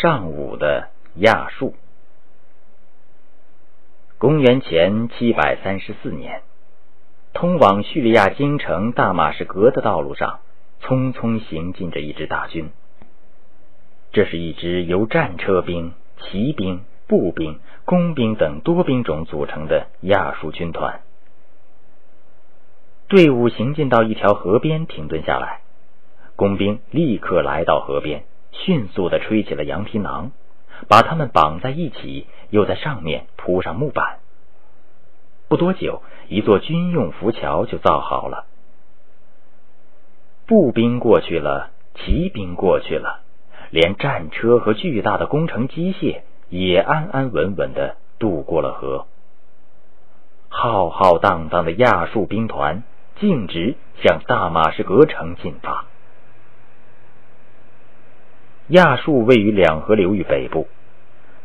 上武的亚述。公元前七百三十四年，通往叙利亚京城大马士革的道路上，匆匆行进着一支大军。这是一支由战车兵、骑兵、步兵、工兵等多兵种组成的亚述军团。队伍行进到一条河边，停顿下来。工兵立刻来到河边，迅速的吹起了羊皮囊，把它们绑在一起，又在上面铺上木板。不多久，一座军用浮桥就造好了。步兵过去了，骑兵过去了。连战车和巨大的工程机械也安安稳稳的渡过了河。浩浩荡荡的亚述兵团径直向大马士革城进发。亚述位于两河流域北部，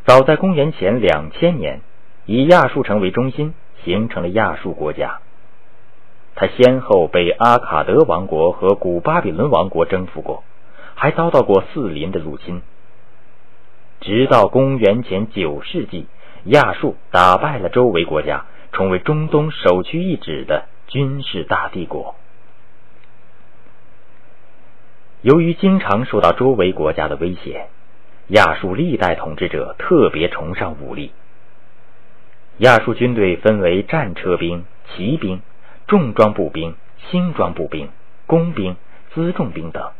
早在公元前两千年，以亚述城为中心形成了亚述国家。它先后被阿卡德王国和古巴比伦王国征服过。还遭到过四邻的入侵，直到公元前九世纪，亚述打败了周围国家，成为中东首屈一指的军事大帝国。由于经常受到周围国家的威胁，亚述历代统治者特别崇尚武力。亚述军队分为战车兵、骑兵、重装步兵、轻装步兵、工兵、辎重兵等。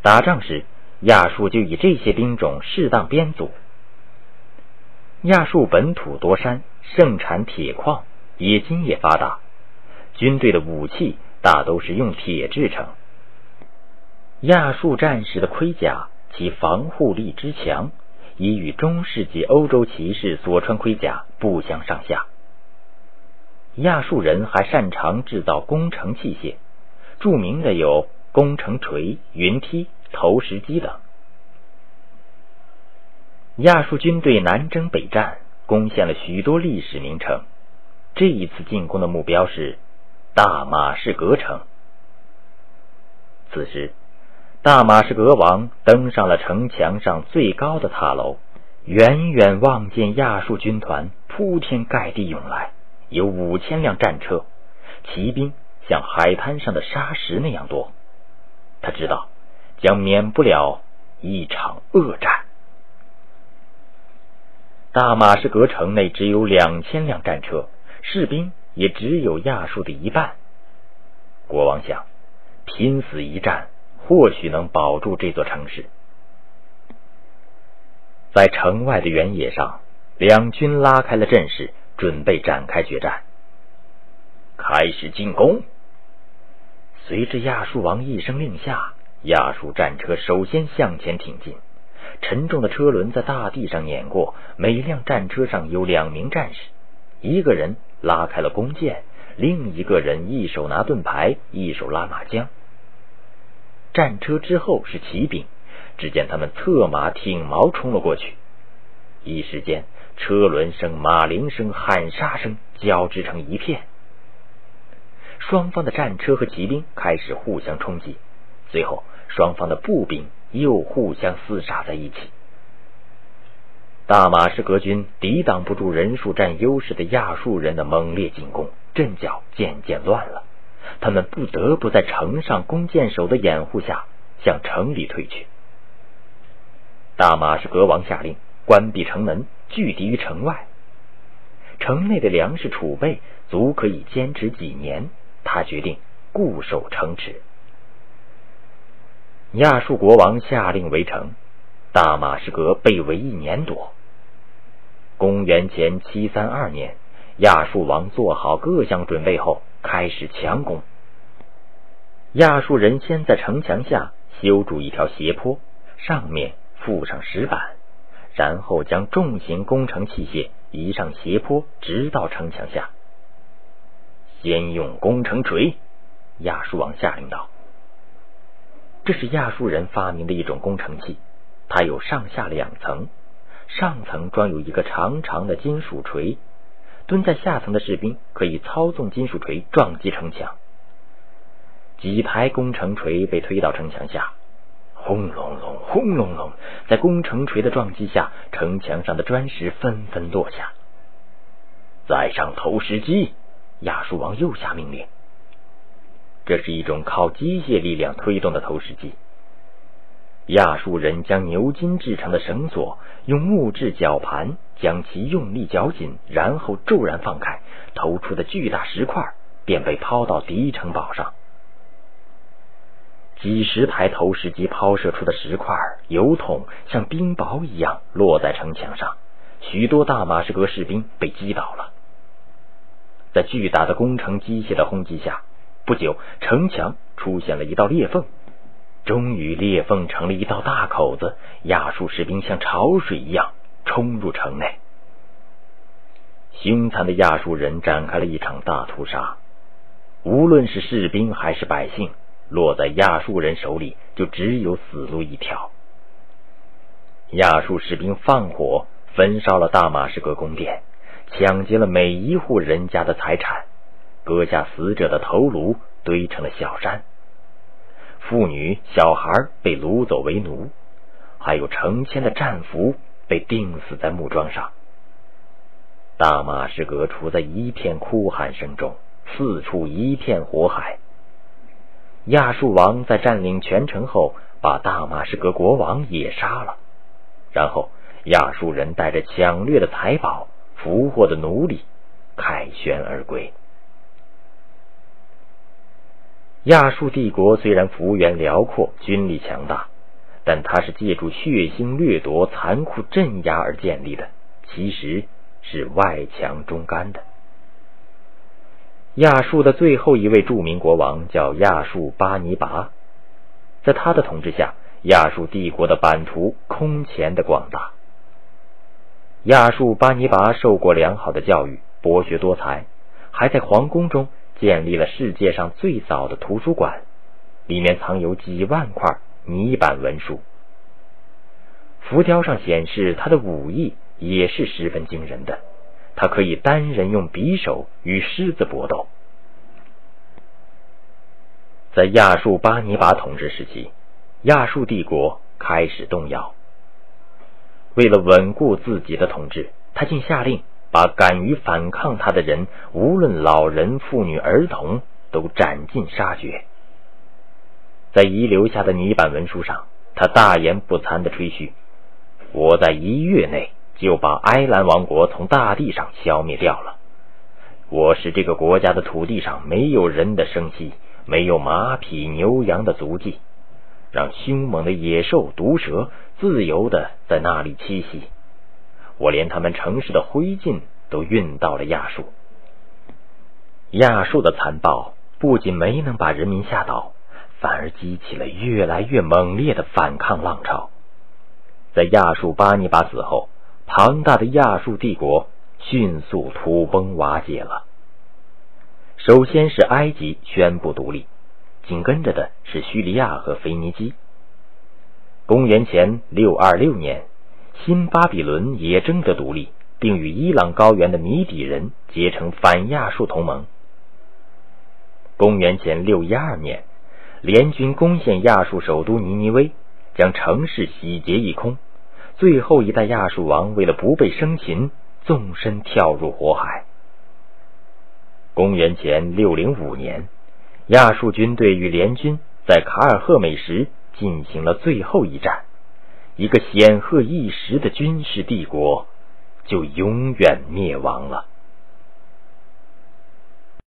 打仗时，亚述就以这些兵种适当编组。亚述本土多山，盛产铁矿，冶金也发达。军队的武器大都是用铁制成。亚述战士的盔甲，其防护力之强，已与中世纪欧洲骑士所穿盔甲不相上下。亚述人还擅长制造工程器械，著名的有。工程锤、云梯、投石机等。亚述军队南征北战，攻陷了许多历史名城。这一次进攻的目标是大马士革城。此时，大马士革王登上了城墙上最高的塔楼，远远望见亚述军团铺天盖地涌来，有五千辆战车，骑兵像海滩上的沙石那样多。他知道将免不了一场恶战。大马士革城内只有两千辆战车，士兵也只有亚述的一半。国王想，拼死一战，或许能保住这座城市。在城外的原野上，两军拉开了阵势，准备展开决战。开始进攻。随着亚述王一声令下，亚述战车首先向前挺进。沉重的车轮在大地上碾过，每辆战车上有两名战士，一个人拉开了弓箭，另一个人一手拿盾牌，一手拉马缰。战车之后是骑兵，只见他们策马挺矛冲了过去。一时间，车轮声、马铃声、喊杀声交织成一片。双方的战车和骑兵开始互相冲击，最后双方的步兵又互相厮杀在一起。大马士革军抵挡不住人数占优势的亚述人的猛烈进攻，阵脚渐渐乱了。他们不得不在城上弓箭手的掩护下向城里退去。大马士革王下令关闭城门，拒敌于城外。城内的粮食储备足可以坚持几年。他决定固守城池。亚述国王下令围城，大马士革被围一年多。公元前七三二年，亚述王做好各项准备后，开始强攻。亚述人先在城墙下修筑一条斜坡，上面附上石板，然后将重型工程器械移上斜坡，直到城墙下。先用工程锤，亚述王下令道：“这是亚述人发明的一种工程器，它有上下两层，上层装有一个长长的金属锤，蹲在下层的士兵可以操纵金属锤撞击城墙。几台工程锤被推到城墙下，轰隆隆，轰隆隆，在攻城锤的撞击下，城墙上的砖石纷纷落下。再上投石机，亚述王又下命令。这是一种靠机械力量推动的投石机。亚述人将牛筋制成的绳索用木质绞盘将其用力绞紧，然后骤然放开，投出的巨大石块便被抛到敌城堡上。几十台投石机抛射出的石块、油桶像冰雹一样落在城墙上，许多大马士革士兵被击倒了。在巨大的工程机械的轰击下，不久城墙出现了一道裂缝。终于，裂缝成了一道大口子，亚述士兵像潮水一样冲入城内。凶残的亚述人展开了一场大屠杀，无论是士兵还是百姓，落在亚述人手里就只有死路一条。亚述士兵放火焚烧了大马士革宫殿，抢劫了每一户人家的财产，割下死者的头颅堆成了小山。妇女、小孩被掳走为奴，还有成千的战俘被钉死在木桩上。大马士革处在一片哭喊声中，四处一片火海。亚述王在占领全城后，把大马士革国王也杀了，然后亚述人带着抢掠的财宝、俘获的奴隶，凯旋而归。亚述帝国虽然幅员辽阔、军力强大，但它是借助血腥掠夺、残酷镇压而建立的，其实是外强中干的。亚述的最后一位著名国王叫亚述巴尼拔，在他的统治下，亚述帝国的版图空前的广大。亚述巴尼拔受过良好的教育，博学多才，还在皇宫中。建立了世界上最早的图书馆，里面藏有几万块泥板文书。浮雕上显示他的武艺也是十分惊人的，他可以单人用匕首与狮子搏斗。在亚述巴尼拔统治时期，亚述帝国开始动摇。为了稳固自己的统治，他竟下令。把敢于反抗他的人，无论老人、妇女、儿童，都斩尽杀绝。在遗留下的泥板文书上，他大言不惭的吹嘘：“我在一月内就把埃兰王国从大地上消灭掉了。我使这个国家的土地上没有人的生息，没有马匹、牛羊的足迹，让凶猛的野兽、毒蛇自由的在那里栖息。”我连他们城市的灰烬都运到了亚述。亚述的残暴不仅没能把人民吓倒，反而激起了越来越猛烈的反抗浪潮。在亚述巴尼拔死后，庞大的亚述帝国迅速土崩瓦解了。首先是埃及宣布独立，紧跟着的是叙利亚和腓尼基。公元前六二六年。新巴比伦也争得独立，并与伊朗高原的米底人结成反亚述同盟。公元前六一二年，联军攻陷亚述首都尼尼微，将城市洗劫一空。最后一代亚述王为了不被生擒，纵身跳入火海。公元前六零五年，亚述军队与联军在卡尔赫美什进行了最后一战。一个显赫一时的军事帝国，就永远灭亡了。